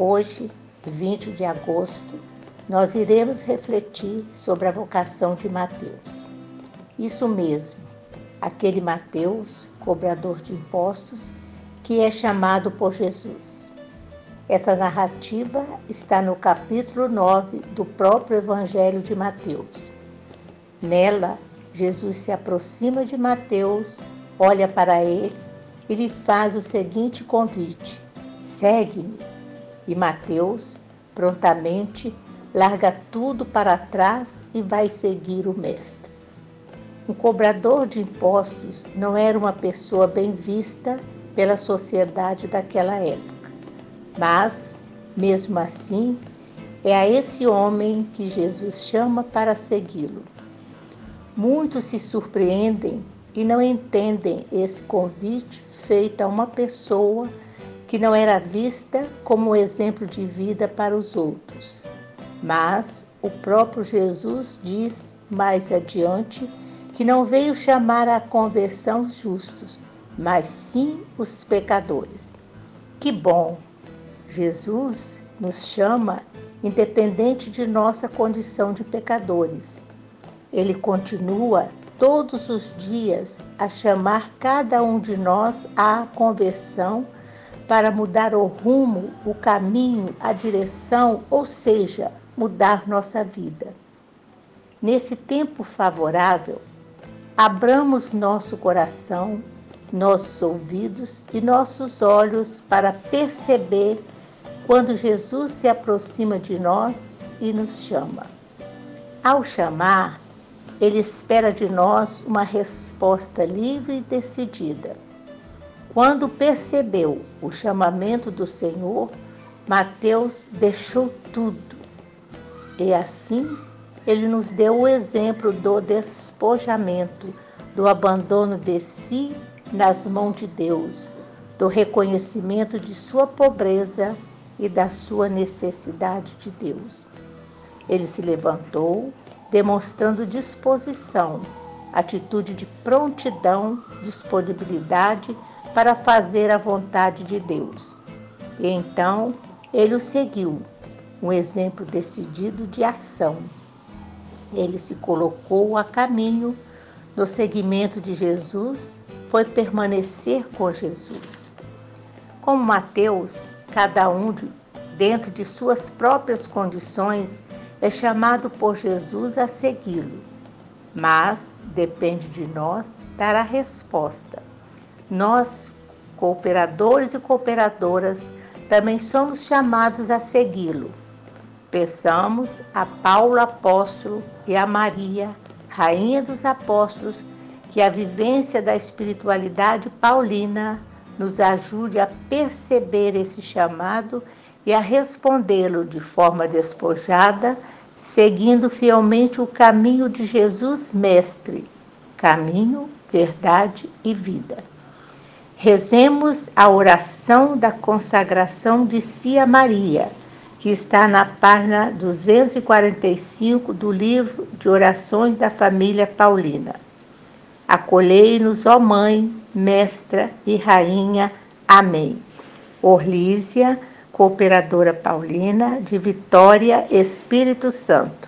Hoje, 20 de agosto, nós iremos refletir sobre a vocação de Mateus. Isso mesmo, aquele Mateus, cobrador de impostos, que é chamado por Jesus. Essa narrativa está no capítulo 9 do próprio Evangelho de Mateus. Nela, Jesus se aproxima de Mateus, olha para ele e lhe faz o seguinte convite: segue-me. E Mateus prontamente larga tudo para trás e vai seguir o Mestre. Um cobrador de impostos não era uma pessoa bem vista pela sociedade daquela época, mas, mesmo assim, é a esse homem que Jesus chama para segui-lo. Muitos se surpreendem e não entendem esse convite feito a uma pessoa que não era vista como exemplo de vida para os outros. Mas o próprio Jesus diz mais adiante que não veio chamar à conversão os justos, mas sim os pecadores. Que bom! Jesus nos chama independente de nossa condição de pecadores. Ele continua todos os dias a chamar cada um de nós à conversão para mudar o rumo, o caminho, a direção, ou seja, mudar nossa vida. Nesse tempo favorável, abramos nosso coração, nossos ouvidos e nossos olhos para perceber quando Jesus se aproxima de nós e nos chama. Ao chamar, ele espera de nós uma resposta livre e decidida. Quando percebeu o chamamento do Senhor, Mateus deixou tudo e assim ele nos deu o exemplo do despojamento, do abandono de si nas mãos de Deus, do reconhecimento de sua pobreza e da sua necessidade de Deus. Ele se levantou, demonstrando disposição, atitude de prontidão, disponibilidade para fazer a vontade de Deus. E então ele o seguiu, um exemplo decidido de ação. Ele se colocou a caminho no seguimento de Jesus, foi permanecer com Jesus. Como Mateus, cada um dentro de suas próprias condições é chamado por Jesus a segui-lo, mas depende de nós dar a resposta. Nós, cooperadores e cooperadoras, também somos chamados a segui-lo. Peçamos a Paulo apóstolo e a Maria, rainha dos apóstolos, que a vivência da espiritualidade paulina nos ajude a perceber esse chamado e a respondê-lo de forma despojada, seguindo fielmente o caminho de Jesus Mestre, caminho, verdade e vida. Rezemos a oração da consagração de si a Maria que está na página 245 do livro de orações da família Paulina. Acolhei-nos, ó Mãe, Mestra e Rainha. Amém. Orlísia, Cooperadora Paulina, de Vitória, Espírito Santo.